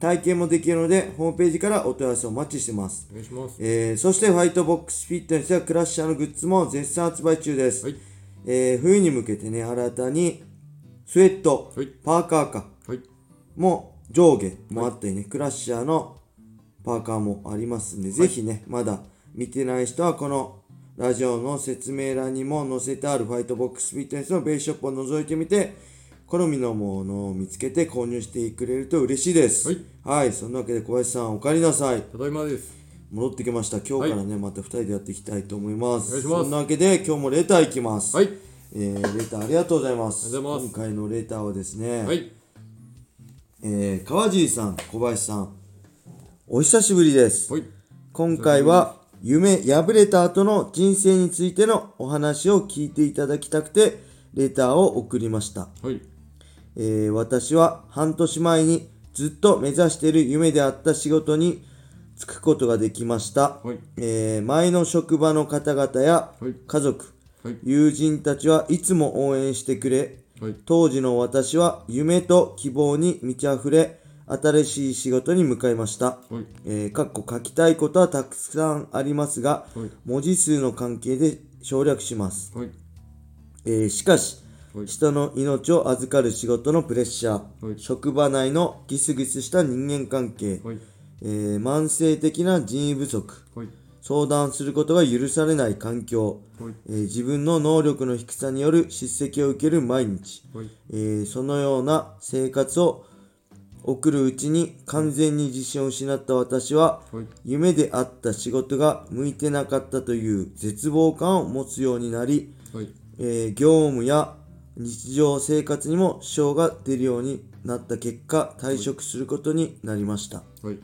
体験もできるのでホームページからお問い合わせをお待ちしてます。お願いします。えーそしてファイトボックスフィットネスやクラッシャーのグッズも絶賛発売中です、はい。えー冬に向けてね新たにスウェット、はい。パーカーかはい。も上下もあったりね、クラッシャーのパーカーもありますんで、ぜひねまだ見てない人はこのラジオの説明欄にも載せてあるファイトボックスフィットネスのベースショップを覗いてみて好みのものを見つけて購入してくれると嬉しいです。はい、はい、そんなわけで小林さんお帰りなさい。ただいまです。戻ってきました。今日からね、また2人でやっていきたいと思います。お願いします。そんなわけで今日もレターいきます。はい。えー、レターありがとうございます。ありがとうございます。今回のレターはですね、はい。えー、川尻さん小林さん。お久しぶりです。はい。今回は夢破れた後の人生についてのお話を聞いていただきたくてレターを送りました。はい。えー私は半年前にずっと目指している夢であった仕事に就くことができました、はい。えー前の職場の方々やはい。家族、はい。友人たちはいつも応援してくれ。はい。当時の私は夢と希望に満ち溢れ新しい仕事に向かいました、はい。えーかっこ書きたいことはたくさんありますが、はい。文字数の関係で省略します、はい。えーしかしはい人の命を預かる仕事のプレッシャー、はい職場内のギスギスした人間関係、はい。えー慢性的な人員不足はい。相談することが許されない環境、はい。えー自分の能力の低さによる叱責を受ける毎日、はい。えーそのような生活を送るうちに完全に自信を失った私は、はい。夢であった仕事が向いてなかったという絶望感を持つようになり、はい。えー業務や日常生活にも支障が出るようになった結果退職することになりました、はい。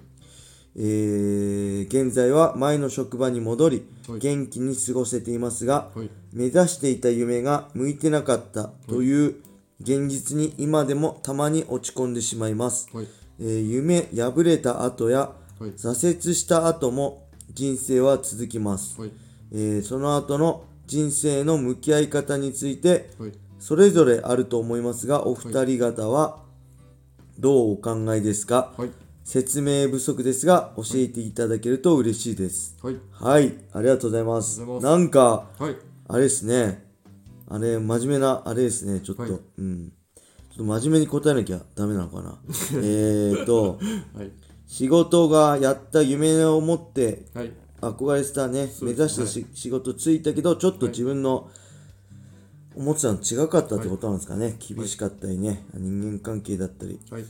えー現在は前の職場に戻り、はい元気に過ごせていますが、はい。目指していた夢が向いてなかったという現実に今でもたまに落ち込んでしまいます、はい。えー夢破れた後やはい。挫折した後も人生は続きます、はい。えーその後の人生の向き合い方についてはい。それぞれあると思いますがお二人方はどうお考えですか、はい。説明不足ですが教えていただけると嬉しいです。はい。はい。ありがとうございます。なんかはい。あれですね。あれ真面目なあれですね。ちょっと、はい。うん。ちょっと真面目に答えなきゃダメなのかな？えーとはい。仕事がやった夢を持ってはい。憧れてたね。目指したし、仕事ついたけどちょっと自分の思ってたの違かったってことなんですかね、厳しかったりね人間関係だったりはい。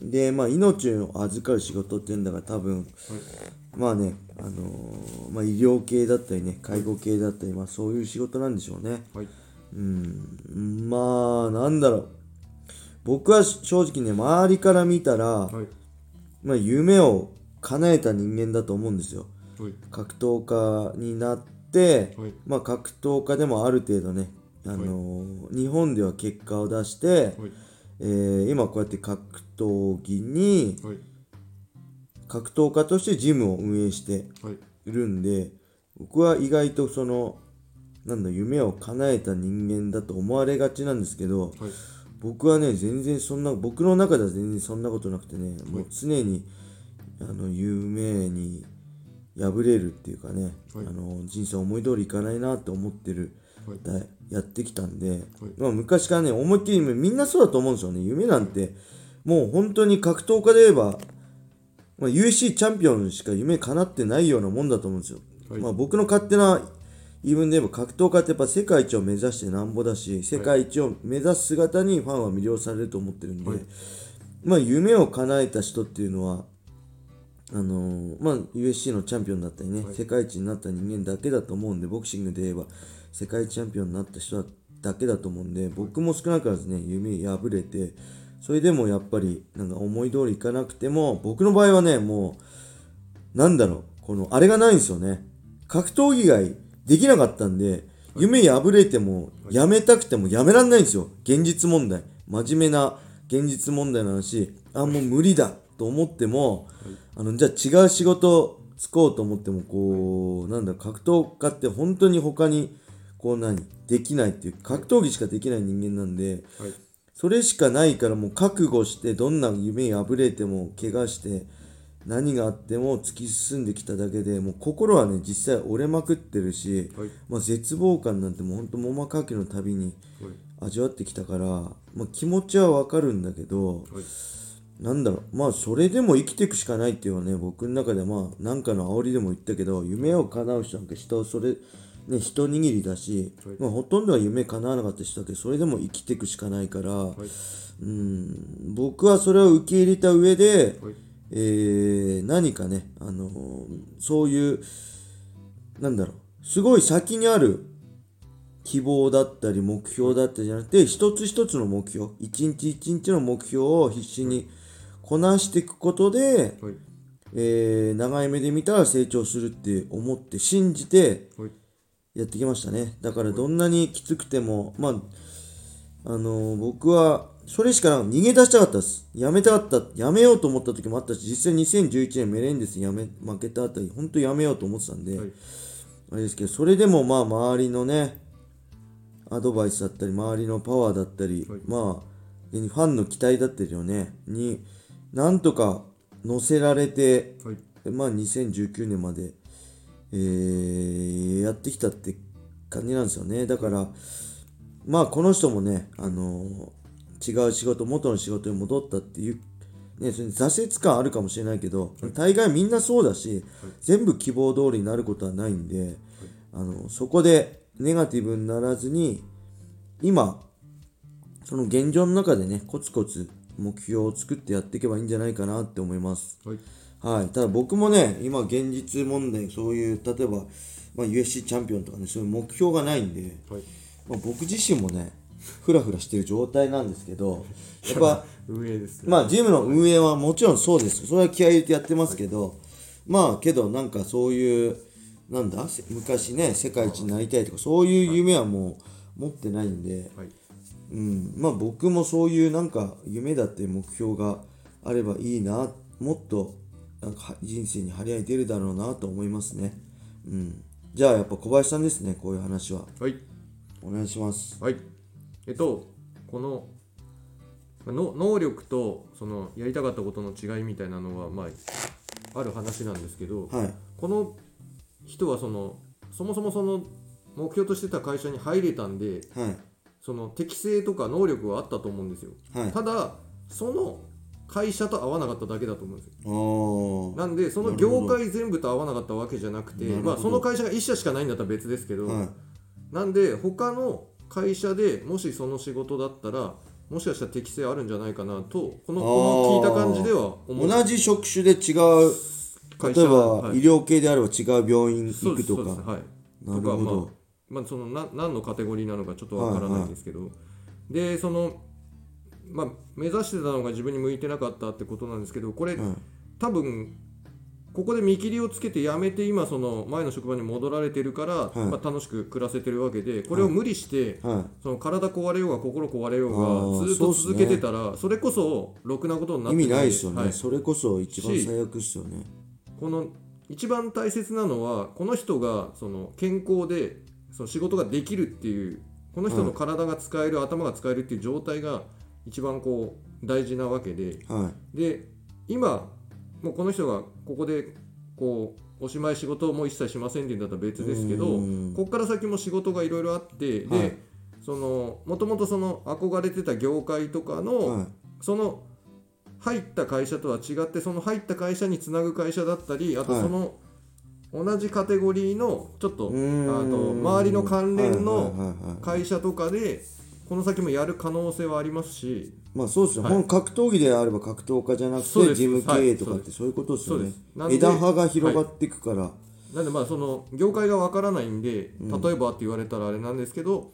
でまあ命を預かる仕事っていうんだから多分はい。まあねあのーまあ医療系だったりね介護系だったりまあそういう仕事なんでしょうねはい。うんまあなんだろう僕は正直ね周りから見たら、はい。まあ夢を叶えた人間だと思うんですよはい。格闘家になって、はいまあ格闘家でもある程度ね、あのー日本では結果を出して、はい。えー今こうやって格闘技にはい。格闘家としてジムを運営してはい。いるんで僕は意外とそのなんだ夢を叶えた人間だと思われがちなんですけどはい。僕はね全然そんな僕の中では全然そんなことなくてねもう常にあの夢に破れるっていうかね、はい。あの人生思い通りいかないなって思ってる、はい。だやってきたんで、まあ、昔からね思いっきりみんなそうだと思うんですよね。夢なんてもう本当に格闘家で言えば、まあ、UFC チャンピオンしか夢叶ってないようなもんだと思うんですよ、はい。まあ、僕の勝手な言い分で言えば格闘家ってやっぱ世界一を目指してなんぼだし世界一を目指す姿にファンは魅了されると思ってるんで、はい。まあ夢を叶えた人っていうのはあのーまあ USC のチャンピオンだったりね、はい。世界一になった人間だけだと思うんでボクシングで言えば世界チャンピオンになった人だけだと思うんで僕も少なからずね夢破れてそれでもやっぱりなんか思い通りいかなくても僕の場合はねもうなんだろうこのあれがないんですよね。格闘技以外できなかったんで、夢破れても、やめたくてもやめらんないんですよ。現実問題。真面目な現実問題の話、あ、もう無理だと思っても、あの、じゃあ違う仕事つこうと思っても、こう、なんだ、格闘家って本当に他に、こう何、できないっていう、格闘技しかできない人間なんで、はい。それしかないからもう覚悟してどんな夢破れても怪我して何があっても突き進んできただけでもう心はね実際折れまくってるし、はい。まあ、絶望感なんてもうほんと桃かきの旅にはい。味わってきたから、まあ、気持ちはわかるんだけどはいなんだろう。まあそれでも生きていくしかないっていうのはね僕の中でまあなんかの煽りでも言ったけど夢を叶う人なんか人それね一握りだし、はい。まあ、ほとんどは夢叶わなかった人だけどそれでも生きていくしかないから、はい。うん僕はそれを受け入れた上で、はい。えー何かね、あのーそういうなんだろう。すごい先にある希望だったり目標だったりじゃなくて一つ一つの目標一日一日の目標を必死にこなしていくことで、はい。えー長い目で見たら成長するって思って信じてはい。やってきましたね。だからどんなにきつくてもまああのー僕はそれしかな逃げ出したかったです。やめたかったやめようと思った時もあったし実際2011年メレンデスにやめ負けたあたり本当やめようと思ってたんで、はい。あれですけどそれでもまあ周りのねアドバイスだったり周りのパワーだったり、はい。まあファンの期待だったりをねになんとか乗せられてはい。まあ2019年まで、えーやってきたって感じなんですよね。だからまあこの人もねあの違う仕事元の仕事に戻ったっていうね、それに挫折感あるかもしれないけど、大概みんなそうだし、全部希望通りになることはないんで、あのそこでネガティブにならずに今その現状の中でねコツコツ目標を作ってやっていけばいいんじゃないかなって思います。はい。はい、ただ僕もね、今現実問題、そういう、例えば、まあ、USC チャンピオンとかね、そういう目標がないんで、はい。まあ、僕自身もね、ふらふらしてる状態なんですけど、やっぱ、運営ですね。まあ、ジムの運営はもちろんそうです。それは気合い入れてやってますけど、まあ、けど、なんかそういう、なんだ、せ昔ね、世界一になりたいとか、そういう夢はもう持ってないんで、はいうん、まあ僕もそういうなんか夢だって目標があればいいなもっとなんか人生に張り合い出るだろうなと思いますね、うん、じゃあやっぱ小林さんですねこういう話は。はい。お願いします。はい。えっとこのまあの能力とそのやりたかったことの違いみたいなのはまあある話なんですけど、はい。この人はそのそもそもその目標としてた会社に入れたんではいその適性とか能力はあったと思うんですよ、はい。ただその会社と合わなかっただけだと思うんですよ。なんでその業界全部と合わなかったわけじゃなくてまあ、その会社が1社しかないんだったら別ですけど、はい。なんで他の会社でもしその仕事だったらもしかしたら適性あるんじゃないかなとこのこの聞いた感じでは思う同じ職種で違う会社例えば、はい。医療系であれば違う病院行くとか。はい。なるほど。まあまあそのな何のカテゴリーなのかちょっとわからないんですけど、でそのまあ目指してたのが自分に向いてなかったってことなんですけどこれ、はい。多分ここで見切りをつけて辞めて今その前の職場に戻られてるから、い。まあ、楽しく暮らせてるわけでこれを無理して、はい。その体壊れようが心壊れようがずっと続けてたらそ,、れこそろくなことになって意味ないですよね、はい。それこそ一番し最悪ですよね。この一番大切なのはこの人がその健康でその仕事ができるっていうこの人の体が使える、頭が使えるっていう状態が一番こう大事なわけではい。で今もうこの人がここでこうおしまい仕事をもう一切しませんっていうんだったら別ですけどうん。ここから先も仕事がいろいろあってで、はい。そのもともとその憧れてた業界とかの、はい。その入った会社とは違ってその入った会社につなぐ会社だったりあとはい。その同じカテゴリーのちょっとあうーん。と周りの関連のはいはいはいはい。会社とかでこの先もやる可能性はありますし。まあそうですよ、はい。格闘技であれば格闘家じゃなくて事務経営とかはいってそういうことですよね。そうです。なんで枝葉が広がっていくから、なんでまあその業界がわからないんでうん。例えばって言われたらあれなんですけど、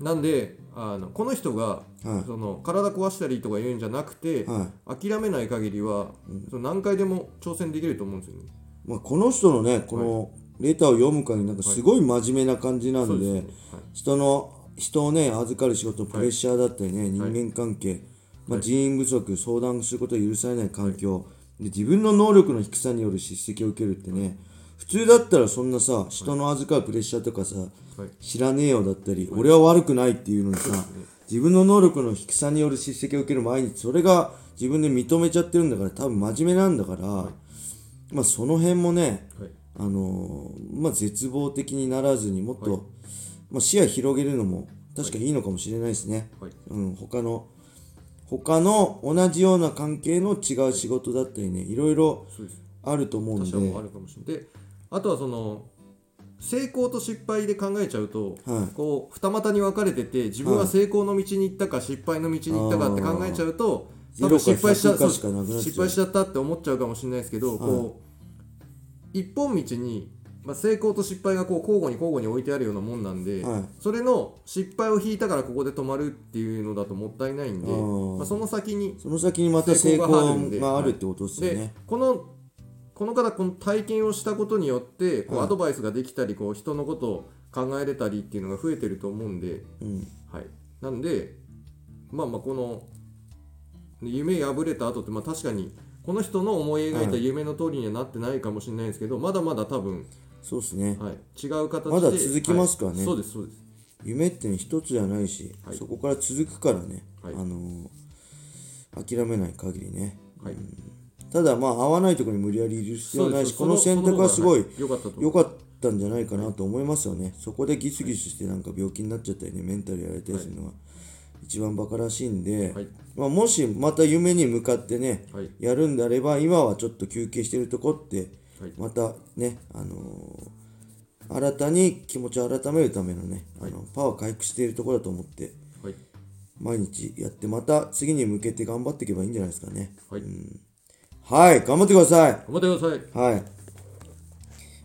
なんであのこの人がはい。その体壊したりとか言うんじゃなくて、はい。諦めない限りは、その何回でも挑戦できると思うんですよね。まあ、この人のねこのレターを読む限りなんかすごい真面目な感じなんで,、人の人をね預かる仕事プレッシャーだったりね、人間関係、まあ、人員不足相談することを許されない環境、で自分の能力の低さによる叱責を受けるってね普通だったらそんなさ人の預かるプレッシャーとかさ、はい。知らねえよだったり、俺は悪くないっていうのにさ、自分の能力の低さによる叱責を受ける毎日それが自分で認めちゃってるんだから多分真面目なんだから、まあその辺もね、はい。あのーまあ絶望的にならずにもっと、まあ、視野広げるのも確かにいいのかもしれないですね、はい。うん、他の他の同じような関係の違う仕事だったりねいろいろあると思うんで。あるかもしれない。であとはその成功と失敗で考えちゃうと、はい。こう二股に分かれてて自分は成功の道に行ったか失敗の道に行ったかって考えちゃうと多分失敗しちゃ0か100かしかなくなっちゃう。失敗しちゃったって思っちゃうかもしれないですけど、こう一本道に、まあ、成功と失敗がこう交互に交互に置いてあるようなもんなんで、はい。それの失敗を引いたからここで止まるっていうのだともったいないんでまあ、その先にその先にまた成成功があるってことですね、このこの方この体験をしたことによってこうはい。アドバイスができたりこう人のことを考えれたりっていうのが増えてると思うんで、うん。はい、なんでまあまあこの夢破れた後ってまあ確かにこの人の思い描いた夢の通りにはなってないかもしれないですけど、まだまだ多分、そうですね。はい、違う形でまだ続きますからね。はいそうですそうです。夢ってね一つじゃないし、はい。そこから続くからね、はい。あのー諦めない限りね。はい。ただまあ合わないところに無理やりいる必要はないしこの選択はすごい良かったんじゃないかなと思いますよね。そこでギスギスしてなんか病気になっちゃったりねメンタルやられたりするのは一番バカらしいんで、はい。まあ、もしまた夢に向かってねはい。やるんであれば今はちょっと休憩してるとこってはい。またねあのー新たに気持ちを改めるためのね、あのパワー回復しているところだと思ってはい。毎日やってまた次に向けて頑張っていけばいいんじゃないですかね。はい。はい頑張ってください。頑張ってください。はい。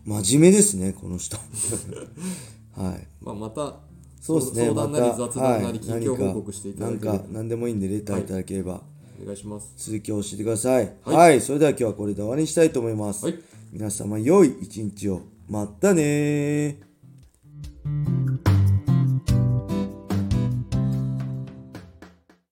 真面目ですねこの人。はい。まあ、またそうですね相談なりまた雑談なはいり近況報告していただければ、何か何でもいいんでレターいただければ、お願いします続きを教えてください。は、はいいそれでは今日はこれで終わりにしたいと思います。はい皆様良い一日を。またねー。